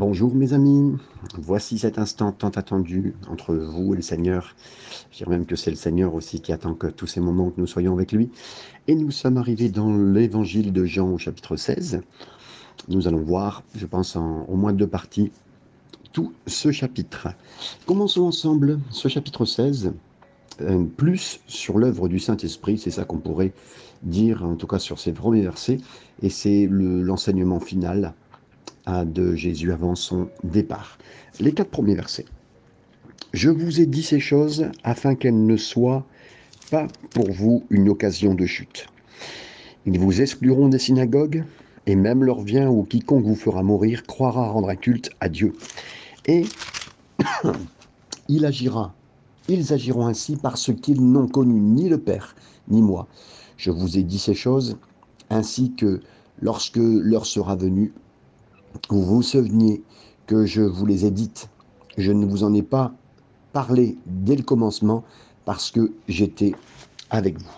Bonjour mes amis, voici cet instant tant attendu entre vous et le Seigneur. Je dirais même que c'est le Seigneur aussi qui attend que tous ces moments que nous soyons avec lui. Et nous sommes arrivés dans l'évangile de Jean au chapitre 16. Nous allons voir, je pense en au moins deux parties, tout ce chapitre. Commençons ensemble ce chapitre 16, euh, plus sur l'œuvre du Saint-Esprit, c'est ça qu'on pourrait dire, en tout cas sur ces premiers versets, et c'est l'enseignement final de Jésus avant son départ. Les quatre premiers versets. Je vous ai dit ces choses afin qu'elles ne soient pas pour vous une occasion de chute. Ils vous excluront des synagogues, et même leur vient ou quiconque vous fera mourir croira rendre un culte à Dieu. Et il agira, ils agiront ainsi parce qu'ils n'ont connu ni le Père, ni moi. Je vous ai dit ces choses, ainsi que lorsque l'heure sera venue, vous vous souveniez que je vous les ai dites. Je ne vous en ai pas parlé dès le commencement parce que j'étais avec vous.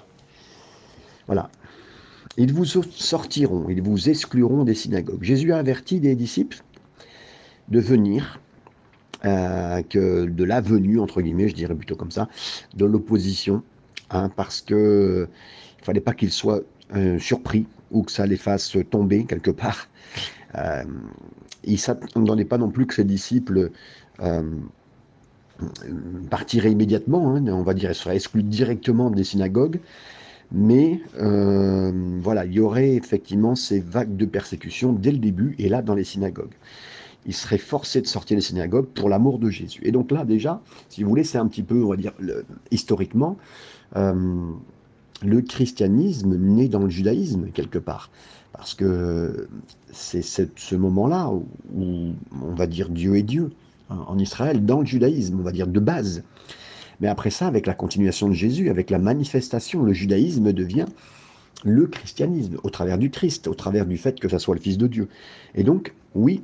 Voilà. Ils vous sortiront, ils vous excluront des synagogues. Jésus a averti des disciples de venir, euh, que de la venue, entre guillemets, je dirais plutôt comme ça, de l'opposition, hein, parce que il fallait pas qu'ils soient euh, surpris ou que ça les fasse tomber quelque part. Euh, il s'attendait pas non plus que ses disciples euh, partiraient immédiatement, hein, on va dire, ils seraient exclus directement des synagogues. Mais euh, voilà, il y aurait effectivement ces vagues de persécution dès le début, et là dans les synagogues. Ils seraient forcés de sortir des synagogues pour l'amour de Jésus. Et donc là, déjà, si vous voulez, c'est un petit peu, on va dire, historiquement, le christianisme né dans le judaïsme, quelque part. Parce que c'est ce moment-là où, on va dire Dieu est Dieu hein, en Israël, dans le judaïsme, on va dire de base. Mais après ça, avec la continuation de Jésus, avec la manifestation, le judaïsme devient le christianisme, au travers du Christ, au travers du fait que ça soit le Fils de Dieu. Et donc, oui,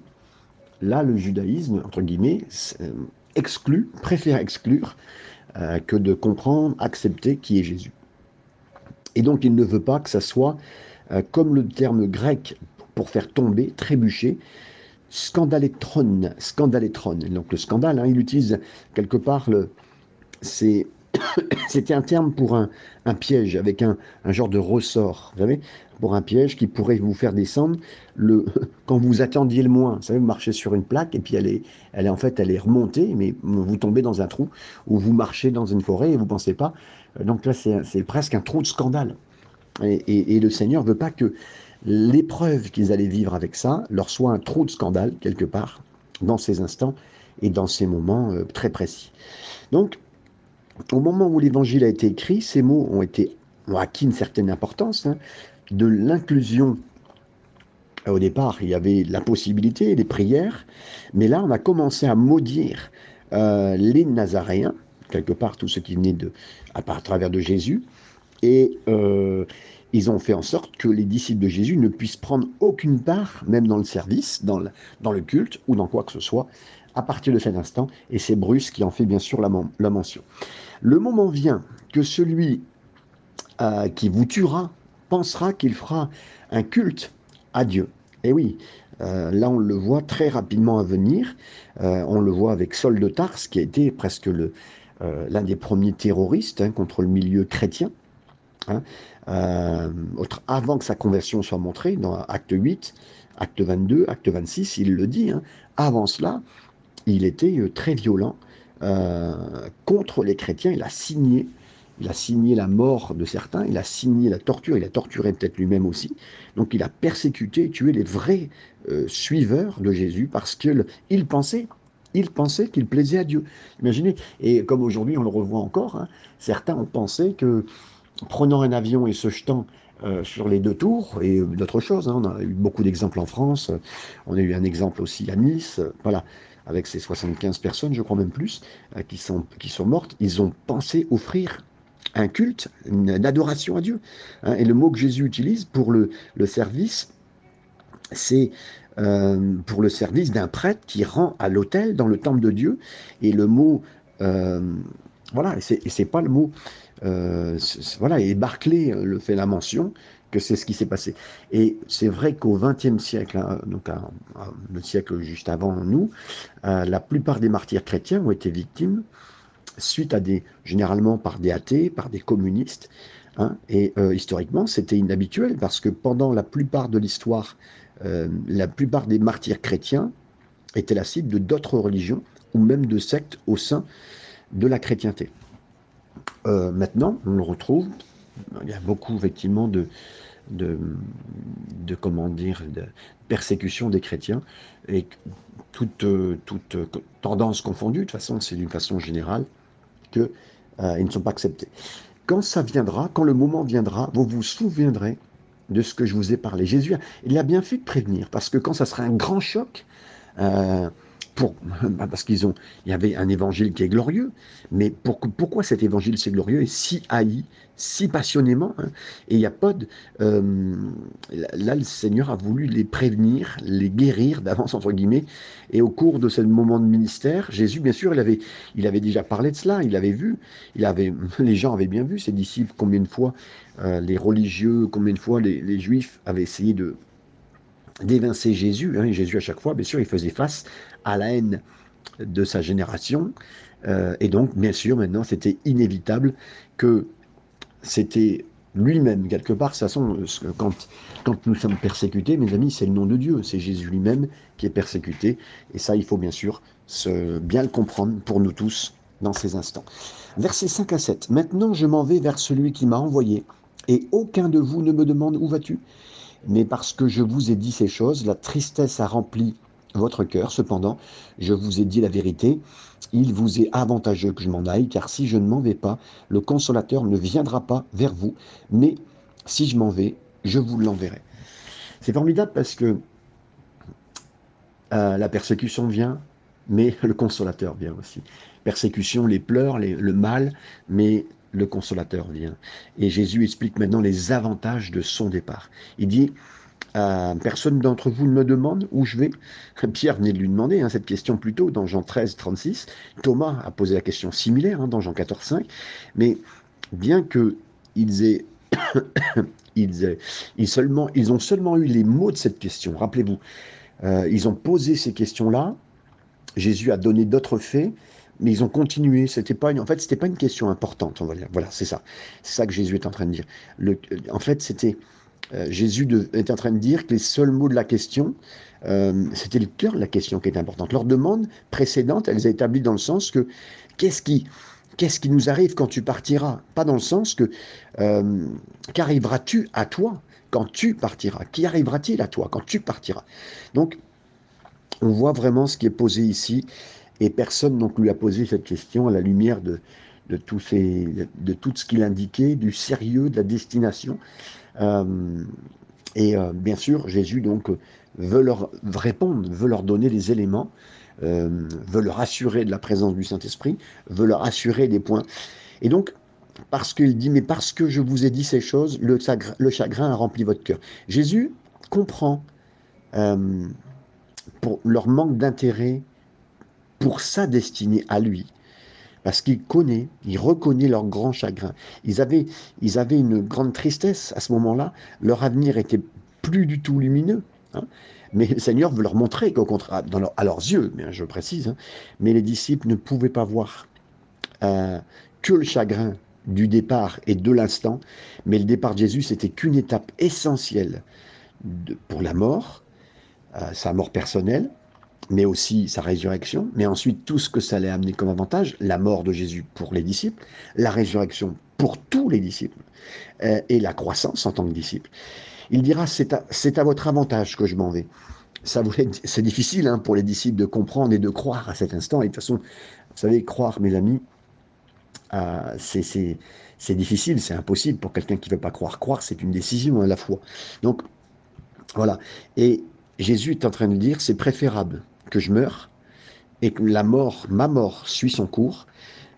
là, le judaïsme, entre guillemets, euh, exclut, préfère exclure euh, que de comprendre, accepter qui est Jésus. Et donc, il ne veut pas que ça soit, comme le terme grec pour faire tomber, trébucher, scandalétron. Donc le scandale, hein, il utilise quelque part le, c'est c'était un terme pour un, piège avec un, genre de ressort, vous savez, pour un piège qui pourrait vous faire descendre le, quand vous attendiez le moins. Vous savez, vous marchez sur une plaque et puis elle est, elle est en fait, elle est remontée, mais vous tombez dans un trou ou vous marchez dans une forêt et vous pensez pas. Donc là, c'est presque un trou de scandale. Et, le Seigneur veut pas que l'épreuve qu'ils allaient vivre avec ça leur soit un trou de scandale quelque part dans ces instants et dans ces moments euh, très précis. Donc, au moment où l'évangile a été écrit, ces mots ont acquis une certaine importance hein, de l'inclusion. Au départ, il y avait la possibilité, les prières, mais là, on a commencé à maudire euh, les Nazaréens, quelque part tous ceux qui venaient de, à, à travers de Jésus, et euh, ils ont fait en sorte que les disciples de Jésus ne puissent prendre aucune part, même dans le service, dans le, culte ou dans quoi que ce soit, à partir de cet instant, et c'est Bruce qui en fait bien sûr la, mention. Le moment vient que celui euh, qui vous tuera pensera qu'il fera un culte à Dieu. Et oui, euh, là on le voit très rapidement à venir. On le voit avec Saul de Tarse, qui a été presque l'un des premiers terroristes hein, contre le milieu chrétien. Hein, euh, avant que sa conversion soit montrée, dans acte 8, acte 22, acte 26, il le dit, hein. avant cela, il était euh, très violent euh, contre les chrétiens, il a signé il a signé la mort de certains, il a signé la torture, il a torturé peut-être lui-même aussi. Donc il a persécuté et tué les vrais suiveurs de Jésus parce qu'il pensait, il pensait qu'il plaisait à Dieu. Imaginez, et comme aujourd'hui on le revoit encore, hein, certains ont pensé que prenant un avion et se jetant euh, sur les deux tours, et d'autres choses, hein, on a eu beaucoup d'exemples en France, on a eu un exemple aussi à Nice, voilà, avec ces 75 personnes, je crois même plus, euh, qui, sont, qui sont mortes, ils ont pensé offrir un culte, une, adoration à Dieu. Hein. et le mot que Jésus utilise pour le, le service, c'est euh, pour le service d'un prêtre qui rend à l'autel dans le temple de Dieu. Et le mot, voilà, et c'est pas le mot euh, voilà, et Barclay euh, le fait la mention que c'est ce qui s'est passé. Et c'est vrai qu'au XXe siècle, hein, donc le siècle juste avant nous, euh, la plupart des martyrs chrétiens ont été victimes suite à des, généralement par des athées, par des communistes. Hein, et euh, historiquement, c'était inhabituel parce que pendant la plupart de l'histoire, euh, la plupart des martyrs chrétiens étaient la cible de d'autres religions ou même de sectes au sein de la chrétienté. Maintenant, on le retrouve il y a beaucoup effectivement de, de, comment dire, de persécution des chrétiens et toute, toute tendance confondue, de toute façon, c'est d'une façon générale qu'ils euh, ne sont pas acceptés. Quand ça viendra, quand le moment viendra, vous vous souviendrez de ce que je vous ai parlé. Jésus, il a bien fait de prévenir, parce que quand ça sera un grand choc, euh, parce qu'ils ont, il y avait un évangile qui est glorieux, mais pourquoi cet évangile c'est glorieux et si haï, si passionnément hein? Et il n'y a pas de, euh, là le Seigneur a voulu les prévenir, les guérir d'avance entre guillemets, et au cours de ce moment de ministère, Jésus bien sûr il avait, déjà parlé de cela, il avait vu, il avait, les gens avaient bien vu ses disciples combien de fois euh, les religieux, combien de fois les Juifs avaient essayé de d'évincer Jésus. Hein, Jésus, à chaque fois, bien sûr, il faisait face à la haine de sa génération. Euh, et donc, bien sûr, maintenant, c'était inévitable que c'était lui-même, quelque part, de façon, quand, quand nous sommes persécutés, mes amis, c'est le nom de Dieu, c'est Jésus lui-même qui est persécuté. Et ça, il faut bien sûr se, bien le comprendre pour nous tous dans ces instants. Versets 5 à 7. Maintenant, je m'en vais vers celui qui m'a envoyé, et aucun de vous ne me demande où vas-tu mais parce que je vous ai dit ces choses, la tristesse a rempli votre cœur. Cependant, je vous ai dit la vérité, il vous est avantageux que je m'en aille, car si je ne m'en vais pas, le consolateur ne viendra pas vers vous, mais si je m'en vais, je vous l'enverrai. C'est formidable parce que euh, la persécution vient, mais le consolateur vient aussi. Persécution, les pleurs, le mal, mais le consolateur vient. Et Jésus explique maintenant les avantages de son départ. Il dit, euh, personne d'entre vous ne me demande où je vais. Pierre venait de lui demander hein, cette question plus tôt dans Jean 13, 36. Thomas a posé la question similaire hein, dans Jean 14, 5. Mais bien que ils aient, ils, seulement, ils ont seulement eu les mots de cette question, rappelez-vous, euh, ils ont posé ces questions-là. Jésus a donné d'autres faits mais ils ont continué. C'était pas une, en fait, c'était pas une question importante, on va dire. Voilà, c'est ça. C'est ça que Jésus est en train de dire. Le, en fait, c'était euh, Jésus est en train de dire que les seuls mots de la question, euh, c'était le cœur de la question qui est importante. Leur demande précédente, elle est établie dans le sens que qu'est-ce qui, qu'est-ce qui nous arrive quand tu partiras? Pas dans le sens que euh, qu'arriveras-tu à toi quand tu partiras? Qui arrivera-t-il à toi quand tu partiras? Donc, on voit vraiment ce qui est posé ici. Et personne donc lui a posé cette question à la lumière de, de, tout, de tout ce qu'il indiquait, du sérieux de la destination. Euh, et euh, bien sûr, Jésus donc veut leur répondre, veut leur donner des éléments, euh, veut leur assurer de la présence du Saint-Esprit, veut leur assurer des points. Et donc, parce qu'il dit, mais parce que je vous ai dit ces choses, le chagrin a rempli votre cœur. Jésus comprend pour leur manque d'intérêt pour sa destinée à lui. Parce qu'il connaît, il reconnaît leur grand chagrin. Ils avaient, ils avaient une grande tristesse à ce moment-là. Leur avenir était plus du tout lumineux. Hein. Mais le Seigneur veut leur montrer qu'au contraire, à leurs yeux, je précise, hein, mais les disciples ne pouvaient pas voir euh, que le chagrin du départ et de l'instant, mais le départ de Jésus, c'était qu'une étape essentielle pour la mort, euh, sa mort personnelle, mais aussi sa résurrection, mais ensuite tout ce que ça allait amener comme avantage, la mort de Jésus pour les disciples, la résurrection pour tous les disciples, euh, et la croissance en tant que disciple. Il dira, c'est à, à, votre avantage que je m'en vais. Ça c'est difficile hein, pour les disciples de comprendre et de croire à cet instant, et de toute façon, vous savez, croire, mes amis, euh, c'est difficile, c'est impossible pour quelqu'un qui ne veut pas croire. Croire, c'est une décision à la fois. Donc, voilà. Et Jésus est en train de dire, c'est préférable que je meure et que la mort, ma mort, suit son cours,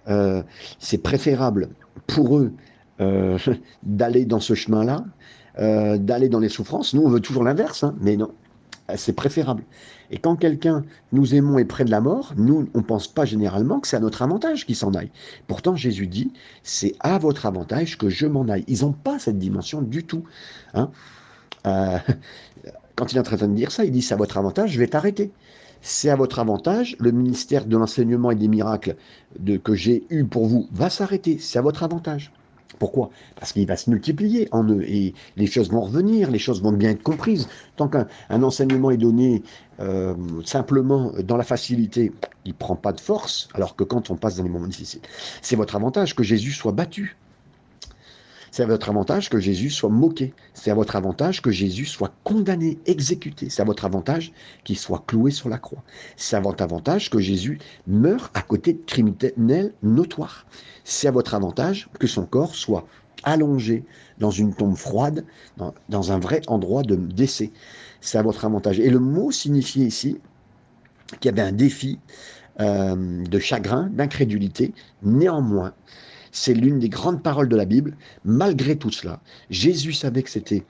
euh, c'est préférable pour eux euh, d'aller dans ce chemin-là, euh, d'aller dans les souffrances. Nous, on veut toujours l'inverse, hein, mais non. c'est préférable. Et quand quelqu'un nous aimons est près de la mort, nous, on ne pense pas généralement que c'est à notre avantage qu'il s'en aille. Pourtant, Jésus dit, c'est à votre avantage que je m'en aille. Ils n'ont pas cette dimension du tout. Hein. Quand il est en train de dire ça, il dit, c'est à votre avantage, je vais t'arrêter. C'est à votre avantage, le ministère de l'enseignement et des miracles de, que j'ai eu pour vous va s'arrêter. C'est à votre avantage. Pourquoi? Parce qu'il va se multiplier en eux et les choses vont revenir, les choses vont bien être comprises. Tant qu'un enseignement est donné euh, simplement dans la facilité, il prend pas de force, alors que quand on passe dans les moments difficiles, c'est votre avantage que Jésus soit battu. C'est à votre avantage que Jésus soit moqué. C'est à votre avantage que Jésus soit condamné, exécuté. C'est à votre avantage qu'il soit cloué sur la croix. C'est à votre avantage que Jésus meure à côté de criminels notoires. C'est à votre avantage que son corps soit allongé dans une tombe froide, dans, un vrai endroit de décès. C'est à votre avantage. Et le mot signifiait ici qu'il y avait un défi euh, de chagrin, d'incrédulité. Néanmoins, c'est l'une des grandes paroles de la Bible. Malgré tout cela, Jésus savait que c'était,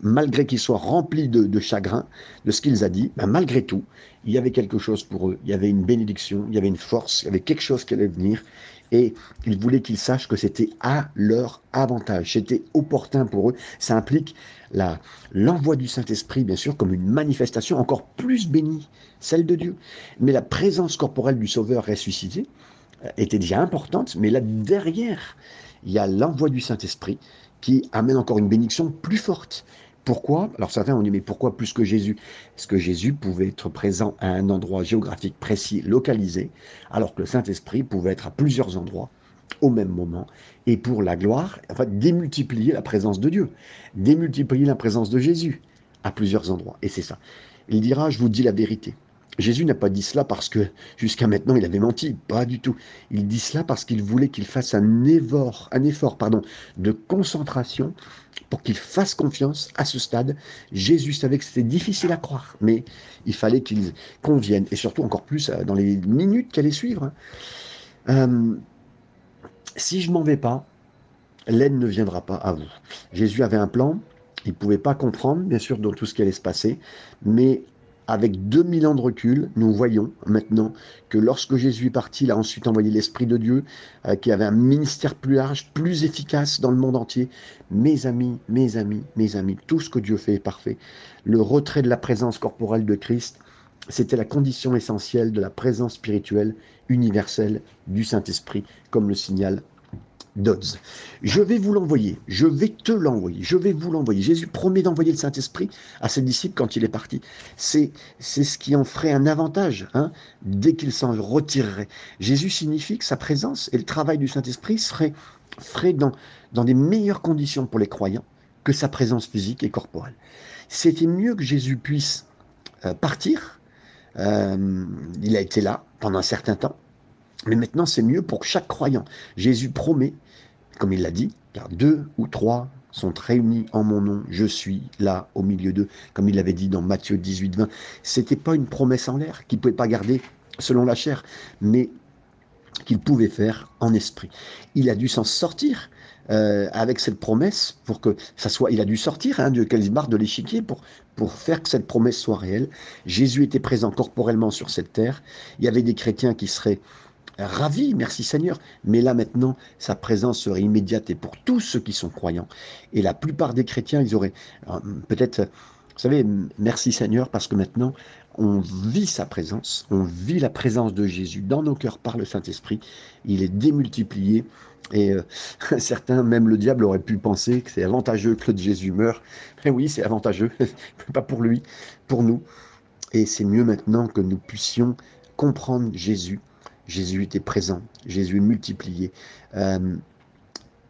malgré qu'il soit rempli de, chagrin de ce qu'ils a dit, ben malgré tout, il y avait quelque chose pour eux. Il y avait une bénédiction, il y avait une force, il y avait quelque chose qui allait venir. Et il voulait qu'ils sachent que c'était à leur avantage, c'était opportun pour eux. Ça implique l'envoi du Saint-Esprit, bien sûr, comme une manifestation encore plus bénie, celle de Dieu. Mais la présence corporelle du Sauveur ressuscité, était déjà importante, mais là derrière, il y a l'envoi du Saint-Esprit qui amène encore une bénédiction plus forte. Pourquoi? Alors certains ont dit, mais pourquoi plus que Jésus? Est-ce que Jésus pouvait être présent à un endroit géographique précis, localisé, alors que le Saint-Esprit pouvait être à plusieurs endroits au même moment, et pour la gloire, en fait, démultiplier la présence de Dieu, démultiplier la présence de Jésus à plusieurs endroits? Et c'est ça. Il dira, je vous dis la vérité. Jésus n'a pas dit cela parce que jusqu'à maintenant il avait menti, pas du tout. Il dit cela parce qu'il voulait qu'il fasse un effort, un effort pardon, de concentration pour qu'il fasse confiance à ce stade. Jésus savait que c'était difficile à croire, mais il fallait qu'il convienne, et surtout encore plus euh, dans les minutes qui allaient suivre. Hein. Euh, si je m'en vais pas, l'aide ne viendra pas à vous. Jésus avait un plan, il ne pouvait pas comprendre, bien sûr, dans tout ce qui allait se passer, mais avec 2000 ans de recul, nous voyons maintenant que lorsque Jésus est parti, il a ensuite envoyé l'Esprit de Dieu, euh, qui avait un ministère plus large, plus efficace dans le monde entier. Mes amis, mes amis, mes amis, tout ce que Dieu fait est parfait. Le retrait de la présence corporelle de Christ, c'était la condition essentielle de la présence spirituelle universelle du Saint-Esprit, comme le signale Dodds. Je vais vous l'envoyer, je vais te l'envoyer, je vais vous l'envoyer. Jésus promet d'envoyer le Saint-Esprit à ses disciples quand il est parti. C'est, ce qui en ferait un avantage hein, dès qu'il s'en retirerait. Jésus signifie que sa présence et le travail du Saint-Esprit seraient, feraient dans, dans des meilleures conditions pour les croyants que sa présence physique et corporelle. C'était mieux que Jésus puisse euh, partir. Euh, il a été là pendant un certain temps. Mais maintenant, c'est mieux pour chaque croyant. Jésus promet, comme il l'a dit, car deux ou trois sont réunis en mon nom, je suis là au milieu d'eux, comme il l'avait dit dans Matthieu 18, 20. C'était pas une promesse en l'air qu'il ne pouvait pas garder selon la chair, mais qu'il pouvait faire en esprit. Il a dû s'en sortir euh, avec cette promesse pour que ça soit. Il a dû sortir hein, de Kelsbar de l'échiquier pour faire que cette promesse soit réelle. Jésus était présent corporellement sur cette terre. Il y avait des chrétiens qui seraient ravi, merci Seigneur. Mais là maintenant, sa présence serait immédiate et pour tous ceux qui sont croyants. Et la plupart des chrétiens, ils auraient euh, peut-être, vous savez, merci Seigneur, parce que maintenant, on vit sa présence, on vit la présence de Jésus dans nos cœurs par le Saint-Esprit. Il est démultiplié. Et euh, certains, même le diable, aurait pu penser que c'est avantageux que Jésus meure. Mais oui, c'est avantageux, pas pour lui, pour nous. Et c'est mieux maintenant que nous puissions comprendre Jésus Jésus était présent, Jésus est multiplié. Euh,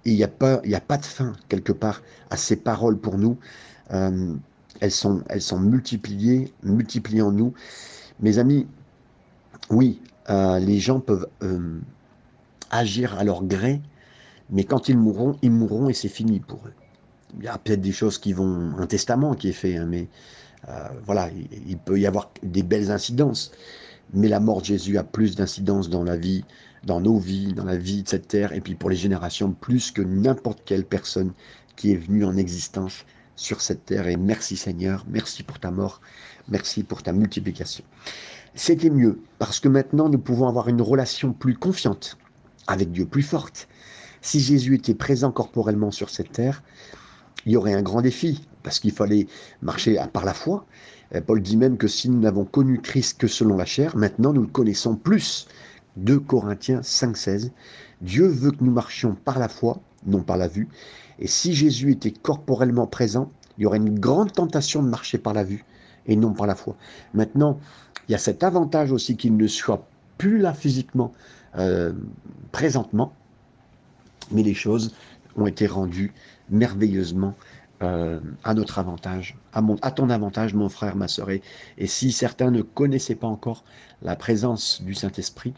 et il n'y a, pas, de fin, quelque part, à ces paroles pour nous. Euh, elles, sont, elles sont multipliées, multipliées en nous. Mes amis, oui, euh, les gens peuvent agir à leur gré, mais quand ils mourront, ils mourront et c'est fini pour eux. Il y a peut-être des choses qui vont, un testament qui est fait, hein, mais voilà, il, peut y avoir des belles incidences. Mais la mort de Jésus a plus d'incidence dans la vie, dans nos vies, dans la vie de cette terre, et puis pour les générations, plus que n'importe quelle personne qui est venue en existence sur cette terre. Et merci Seigneur, merci pour ta mort, merci pour ta multiplication. C'était mieux, parce que maintenant nous pouvons avoir une relation plus confiante avec Dieu, plus forte. Si Jésus était présent corporellement sur cette terre, il y aurait un grand défi, parce qu'il fallait marcher par la foi. Euh, Paul dit même que si nous n'avons connu Christ que selon la chair, maintenant nous le connaissons plus. 2 Corinthiens 5,16. Dieu veut que nous marchions par la foi, non par la vue. Et si Jésus était corporellement présent, il y aurait une grande tentation de marcher par la vue et non par la foi. Maintenant, il y a cet avantage aussi qu'il ne soit plus là physiquement, euh, présentement, mais les choses ont été rendues merveilleusement euh, à notre avantage, à, ton avantage, mon frère, ma sœur. Et, si certains ne connaissaient pas encore la présence du Saint-Esprit,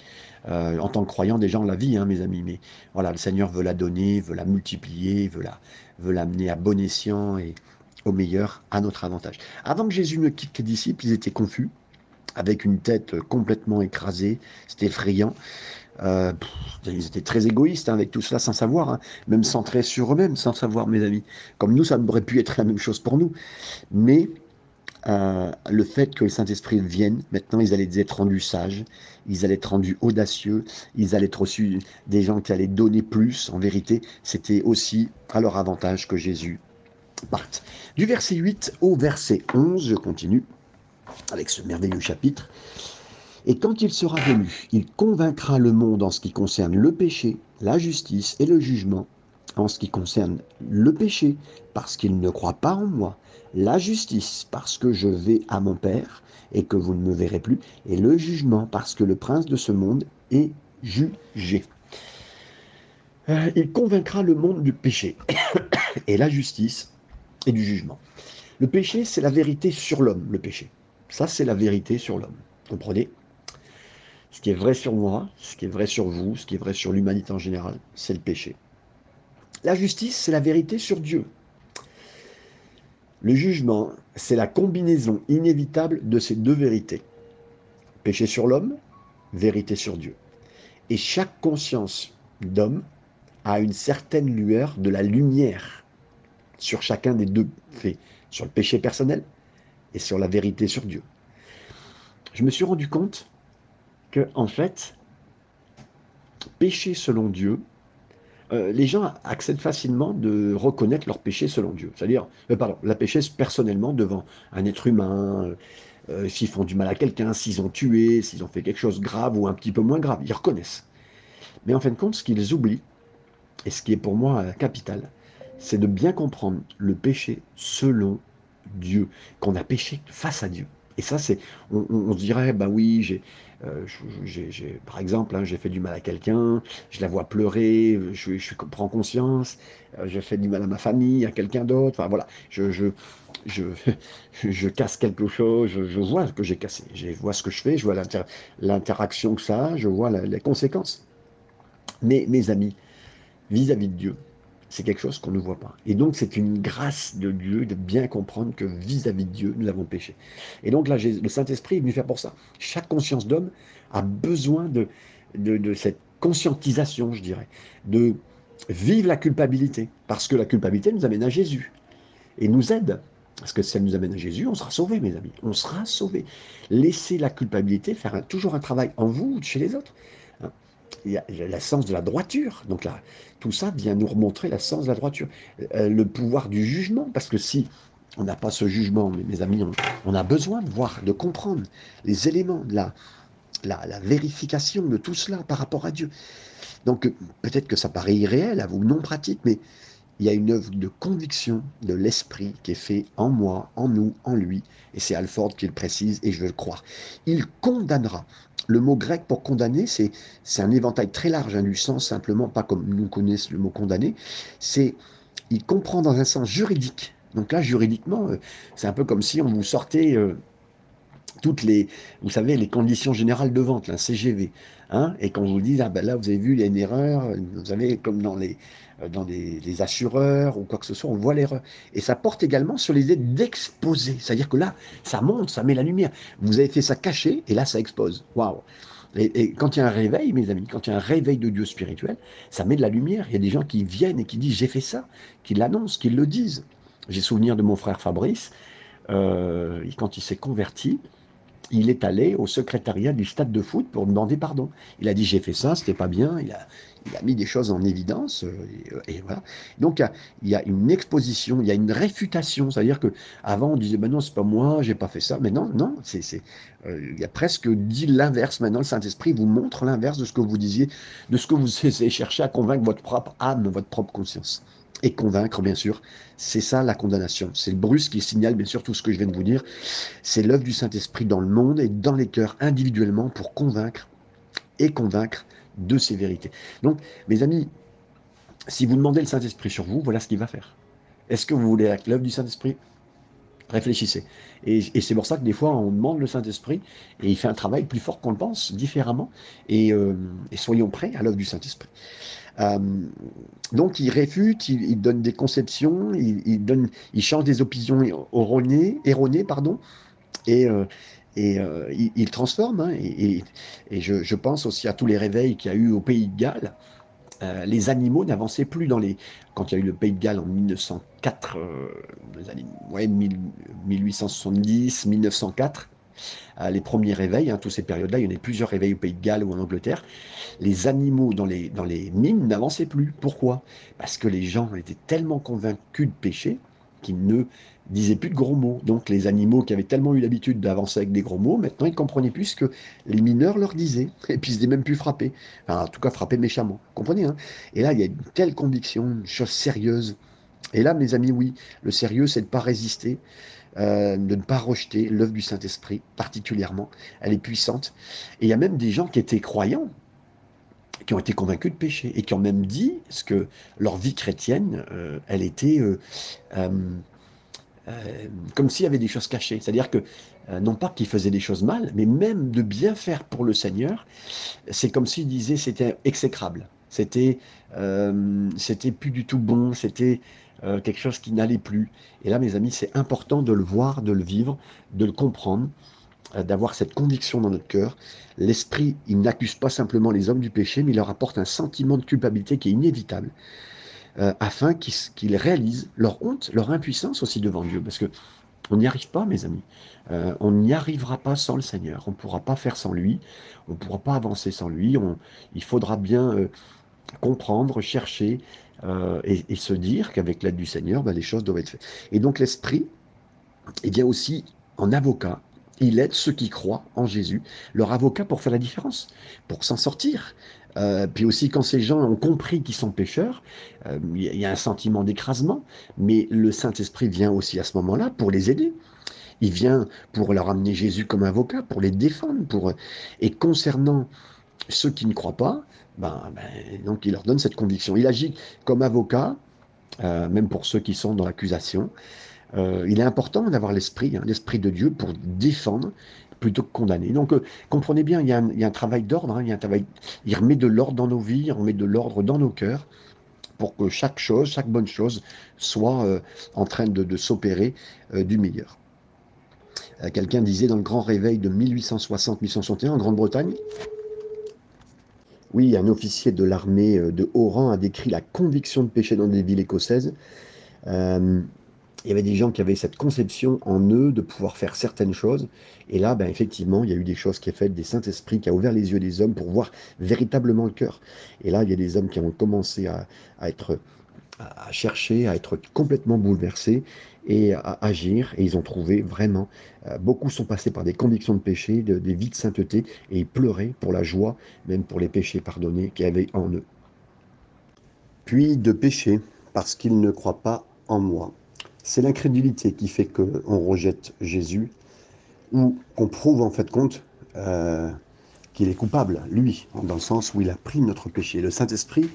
euh, en tant que croyant, déjà on la vit, hein, mes amis, mais voilà, le Seigneur veut la donner, veut la multiplier, veut la veut l'amener à bon escient et au meilleur, à notre avantage. Avant que Jésus ne quitte les disciples, ils étaient confus, avec une tête complètement écrasée, c'était effrayant. Euh, ils étaient très égoïstes hein, avec tout cela sans savoir, hein. même centrés sur eux-mêmes sans savoir, mes amis. Comme nous, ça aurait pu être la même chose pour nous. Mais euh, le fait que le Saint-Esprit vienne, maintenant ils allaient être rendus sages, ils allaient être rendus audacieux, ils allaient être reçus des gens qui allaient donner plus. En vérité, c'était aussi à leur avantage que Jésus parte. Du verset 8 au verset 11, je continue avec ce merveilleux chapitre. Et quand il sera venu, il convaincra le monde en ce qui concerne le péché, la justice et le jugement. En ce qui concerne le péché, parce qu'il ne croit pas en moi, la justice, parce que je vais à mon Père et que vous ne me verrez plus, et le jugement, parce que le prince de ce monde est jugé. Euh, il convaincra le monde du péché et la justice et du jugement. Le péché, c'est la vérité sur l'homme, le péché. Ça, c'est la vérité sur l'homme. Comprenez? Ce qui est vrai sur moi, ce qui est vrai sur vous, ce qui est vrai sur l'humanité en général, c'est le péché. La justice, c'est la vérité sur Dieu. Le jugement, c'est la combinaison inévitable de ces deux vérités. Péché sur l'homme, vérité sur Dieu. Et chaque conscience d'homme a une certaine lueur de la lumière sur chacun des deux faits, sur le péché personnel et sur la vérité sur Dieu. Je me suis rendu compte que, en fait, péché selon Dieu, euh, les gens accèdent facilement de reconnaître leur péché selon Dieu. C'est-à-dire, euh, pardon, la péché personnellement devant un être humain, euh, s'ils font du mal à quelqu'un, s'ils ont tué, s'ils ont fait quelque chose de grave ou un petit peu moins grave, ils reconnaissent. Mais en fin de compte, ce qu'ils oublient, et ce qui est pour moi capital, c'est de bien comprendre le péché selon Dieu, qu'on a péché face à Dieu. Et ça, c'est, on, se dirait, bah oui, j'ai, euh, par exemple, hein, j'ai fait du mal à quelqu'un, je la vois pleurer, je, prends conscience, euh, j'ai fait du mal à ma famille, à quelqu'un d'autre, enfin voilà, je, casse quelque chose, je, vois ce que j'ai cassé, je vois ce que je fais, je vois l'interaction que ça a, je vois les conséquences. Mais mes amis, vis à -vis de Dieu, c'est quelque chose qu'on ne voit pas. Et donc, c'est une grâce de Dieu de bien comprendre que vis-à-vis de Dieu, nous avons péché. Et donc, là, le Saint-Esprit est venu faire pour ça. Chaque conscience d'homme a besoin de, cette conscientisation, je dirais, de vivre la culpabilité. Parce que la culpabilité nous amène à Jésus et nous aide. Parce que si elle nous amène à Jésus, on sera sauvé, mes amis. On sera sauvé. Laissez la culpabilité faire toujours un travail en vous ou chez les autres il y a la sens de la droiture. Donc là, tout ça vient nous remontrer la sens de la droiture. Euh, le pouvoir du jugement, parce que si on n'a pas ce jugement, mes amis, on, a besoin de voir, de comprendre les éléments, la, la, la vérification de tout cela par rapport à Dieu. Donc peut-être que ça paraît irréel à vous, non pratique, mais il y a une œuvre de conviction de l'esprit qui est fait en moi, en nous, en lui, et c'est Alford qui le précise, et je veux le croire. Il condamnera le mot grec pour condamner, c'est un éventail très large hein, du sens, simplement pas comme nous connaissons le mot condamner. C'est il comprend dans un sens juridique. Donc là, juridiquement, euh, c'est un peu comme si on vous sortait euh, toutes les, vous savez, les conditions générales de vente, la CGV. Hein, et quand vous dit, ah ben là, vous avez vu, il y a une erreur, vous avez, comme dans les, euh, dans les, assureurs ou quoi que ce soit, on voit l'erreur. Et ça porte également sur l'idée d'exposer. C'est-à-dire que là, ça monte, ça met la lumière. Vous avez fait ça caché, et là, ça expose. Waouh et, quand il y a un réveil, mes amis, quand il y a un réveil de Dieu spirituel, ça met de la lumière. Il y a des gens qui viennent et qui disent j'ai fait ça, qui l'annoncent, qui le disent. J'ai souvenir de mon frère Fabrice, euh, quand il s'est converti, il est allé au secrétariat du stade de foot pour demander pardon. Il a dit j'ai fait ça, c'était pas bien. Il a, mis des choses en évidence. Euh, et, voilà. Donc il y, a, une exposition, il y a une réfutation. C'est-à-dire que avant on disait ben non c'est pas moi, j'ai pas fait ça. Mais non, non, c'est, euh, il y a presque dit l'inverse. Maintenant le Saint Esprit vous montre l'inverse de ce que vous disiez, de ce que vous essayez chercher à convaincre votre propre âme, votre propre conscience et convaincre, bien sûr. C'est ça la condamnation. C'est le Bruce qui signale, bien sûr, tout ce que je viens de vous dire. C'est l'œuvre du Saint-Esprit dans le monde et dans les cœurs individuellement pour convaincre et convaincre de ces vérités. Donc, mes amis, si vous demandez le Saint-Esprit sur vous, voilà ce qu'il va faire. Est-ce que vous voulez l'œuvre du Saint-Esprit? Réfléchissez. Et, c'est pour ça que des fois, on demande le Saint-Esprit et il fait un travail plus fort qu'on le pense, différemment. Et, euh, et soyons prêts à l'œuvre du Saint-Esprit. Euh, donc il réfute, il, donne des conceptions, il, change des opinions erronées, pardon, et, euh, euh, il, transforme. Hein, et, je, pense aussi à tous les réveils qu'il y a eu au Pays de Galles. les animaux n'avançaient plus dans les. Quand il y a eu le Pays de Galles en 1904, les années, ouais, 1870, 1904, les premiers réveils, hein, toutes ces périodes-là, il y en a plusieurs réveils au Pays de Galles ou en Angleterre, les animaux dans les, dans les mines n'avançaient plus. Pourquoi? Parce que les gens étaient tellement convaincus de péché qu'ils ne disaient plus de gros mots. Donc les animaux qui avaient tellement eu l'habitude d'avancer avec des gros mots, maintenant ils comprenaient plus ce que les mineurs leur disaient. Et puis ils n'étaient même plus frappés. en tout cas frappés méchamment. comprenez hein? Et là, il y a une telle conviction, une chose sérieuse. Et là, mes amis, oui, le sérieux, c'est de ne pas résister. Euh, de ne pas rejeter l'œuvre du Saint-Esprit, particulièrement. Elle est puissante. Et il y a même des gens qui étaient croyants, qui ont été convaincus de péché, et qui ont même dit ce que leur vie chrétienne, euh, elle était euh, comme s'il y avait des choses cachées. C'est-à-dire que, non pas qu'ils faisaient des choses mal, mais même de bien faire pour le Seigneur, c'est comme s'ils disaient c'était exécrable. C'était, c'était plus du tout bon, c'était euh, quelque chose qui n'allait plus. Et là, mes amis, c'est important de le voir, de le vivre, de le comprendre, euh, d'avoir cette conviction dans notre cœur. L'esprit, il n'accuse pas simplement les hommes du péché, mais il leur apporte un sentiment de culpabilité qui est inévitable, euh, afin qu'ils réalisent leur honte, leur impuissance aussi devant Dieu. Parce que on n'y arrive pas, mes amis. on n'y arrivera pas sans le Seigneur. On ne pourra pas faire sans lui. On ne pourra pas avancer sans lui. il faudra bien comprendre, chercher, euh, et, se dire qu'avec l'aide du Seigneur, ben, les choses doivent être faites. Et donc l'Esprit, il vient aussi en avocat. Il aide ceux qui croient en Jésus, leur avocat pour faire la différence, pour s'en sortir. Euh, puis aussi quand ces gens ont compris qu'ils sont pécheurs, euh, il y a un sentiment d'écrasement, mais le Saint-Esprit vient aussi à ce moment-là pour les aider. Il vient pour leur amener Jésus comme avocat, pour les défendre. Pour... Et concernant ceux qui ne croient pas, ben, ben, donc il leur donne cette conviction. Il agit comme avocat, euh, même pour ceux qui sont dans l'accusation. Euh, il est important d'avoir l'esprit, hein, l'esprit de Dieu pour défendre plutôt que condamner. Donc euh, comprenez bien, il y a un, travail d'ordre, hein, il, travail, il remet de l'ordre dans nos vies, il remet de l'ordre dans nos cœurs pour que chaque chose, chaque bonne chose soit en train de, de s'opérer du meilleur. Quelqu'un disait dans le grand réveil de 1860-1861 en Grande-Bretagne, oui, un officier de l'armée euh, de haut rang a décrit la conviction de péché dans des villes écossaises. Euh, il y avait des gens qui avaient cette conception en eux de pouvoir faire certaines choses. Et là, ben, effectivement, il y a eu des choses qui ont fait, des Saint-Esprit qui a ouvert les yeux des hommes pour voir véritablement le cœur. Et là, il y a des hommes qui ont commencé à à chercher, à être complètement bouleversés et à agir. Et ils ont trouvé vraiment, euh, beaucoup sont passés par des convictions de péché, des vies de sainteté, et ils pleuraient pour la joie, même pour les péchés pardonnés qu'il y avait en eux. Puis de péché, parce qu'ils ne croient pas en moi. C'est l'incrédulité qui fait qu'on rejette Jésus, ou qu'on prouve en fait compte euh, qu'il est coupable, lui, dans le sens où il a pris notre péché. Le Saint-Esprit,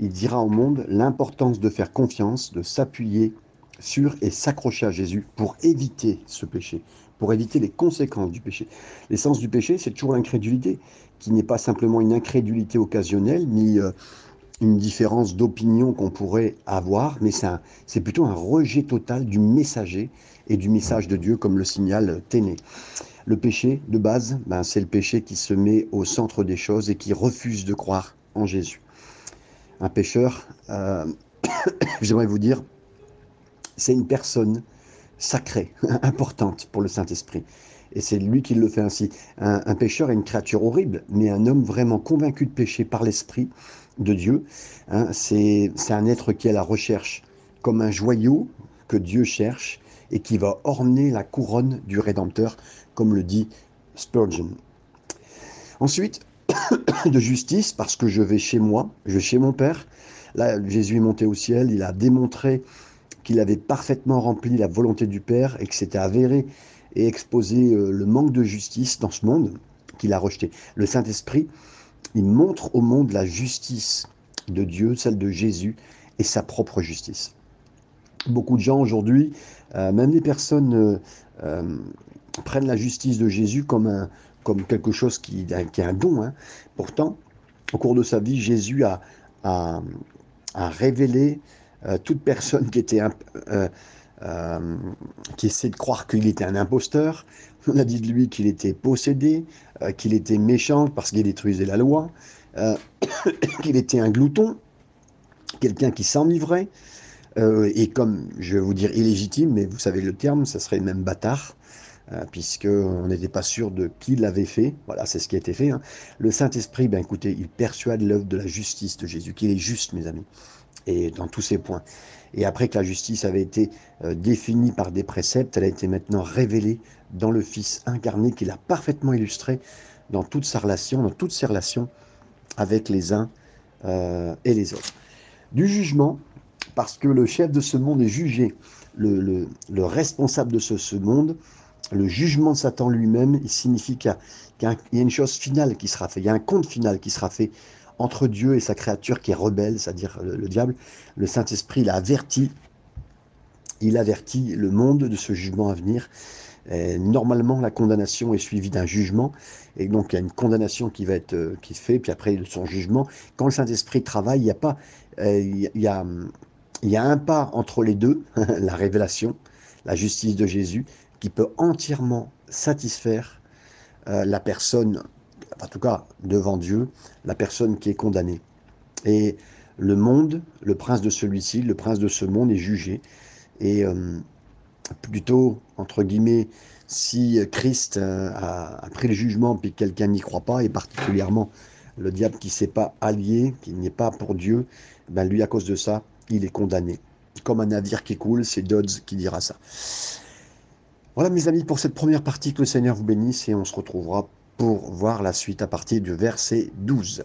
il dira au monde l'importance de faire confiance, de s'appuyer sur et s'accrocher à Jésus pour éviter ce péché, pour éviter les conséquences du péché. L'essence du péché, c'est toujours l'incrédulité, qui n'est pas simplement une incrédulité occasionnelle, ni euh, une différence d'opinion qu'on pourrait avoir, mais c'est plutôt un rejet total du messager et du message de Dieu, comme le signale Téné. Le péché, de base, ben, c'est le péché qui se met au centre des choses et qui refuse de croire en Jésus. Un pécheur, euh, j'aimerais vous dire, c'est une personne sacrée, importante pour le Saint-Esprit. Et c'est lui qui le fait ainsi. Un, pécheur est une créature horrible, mais un homme vraiment convaincu de péché par l'Esprit de Dieu, hein, c'est un être qui est à la recherche, comme un joyau que Dieu cherche et qui va orner la couronne du Rédempteur, comme le dit Spurgeon. Ensuite, de justice, parce que je vais chez moi, je vais chez mon Père. Là, Jésus est monté au ciel, il a démontré qu'il avait parfaitement rempli la volonté du Père et que c'était avéré et exposé euh, le manque de justice dans ce monde qu'il a rejeté. Le Saint-Esprit, il montre au monde la justice de Dieu, celle de Jésus et sa propre justice. Beaucoup de gens aujourd'hui, euh, même des personnes, euh, prennent la justice de Jésus comme, un, comme quelque chose qui, est un don. Hein. Pourtant, au cours de sa vie, Jésus a révélé toute personne qui était un, euh, qui essaie de croire qu'il était un imposteur. On a dit de lui qu'il était possédé, euh, qu'il était méchant parce qu'il détruisait la loi, euh, qu'il était un glouton, quelqu'un qui s'enivrait, et comme je vais vous dire illégitime, mais vous savez le terme, ça serait même bâtard, puisqu'on n'était pas sûr de qui l'avait fait. Voilà, c'est ce qui a été fait. Hein. Le Saint-Esprit, ben écoutez, il persuade l'œuvre de la justice de Jésus, qu'il est juste, mes amis, et dans tous ses points. Et après que la justice avait été euh, définie par des préceptes, elle a été maintenant révélée dans le Fils incarné qu'il a parfaitement illustré dans toute sa relation, dans toutes ses relations avec les uns euh, et les autres. Du jugement, parce que le chef de ce monde est jugé, le, responsable de ce, monde, le jugement de Satan lui-même, il signifie qu'il y, a une chose finale qui sera faite, il y a un compte final qui sera fait entre Dieu et sa créature qui est rebelle, c'est-à-dire le, diable. Le Saint-Esprit l'a averti, il avertit le monde de ce jugement à venir. normalement, la condamnation est suivie d'un jugement, et donc il y a une condamnation qui va être euh, qui se fait, puis après son jugement. Quand le Saint-Esprit travaille, il y a pas, euh, il, y a, il y a un pas entre les deux, la révélation, la justice de Jésus, qui peut entièrement satisfaire euh, la personne en tout cas devant Dieu, la personne qui est condamnée. Et le monde, le prince de celui-ci, le prince de ce monde est jugé. Et euh, plutôt, entre guillemets, si Christ euh, a, pris le jugement puis quelqu'un n'y croit pas, et particulièrement le diable qui ne s'est pas allié, qui n'est pas pour Dieu, ben lui, à cause de ça, il est condamné. Comme un navire qui coule, c'est Dodds qui dira ça. Voilà mes amis pour cette première partie, que le Seigneur vous bénisse et on se retrouvera pour voir la suite à partir du verset 12.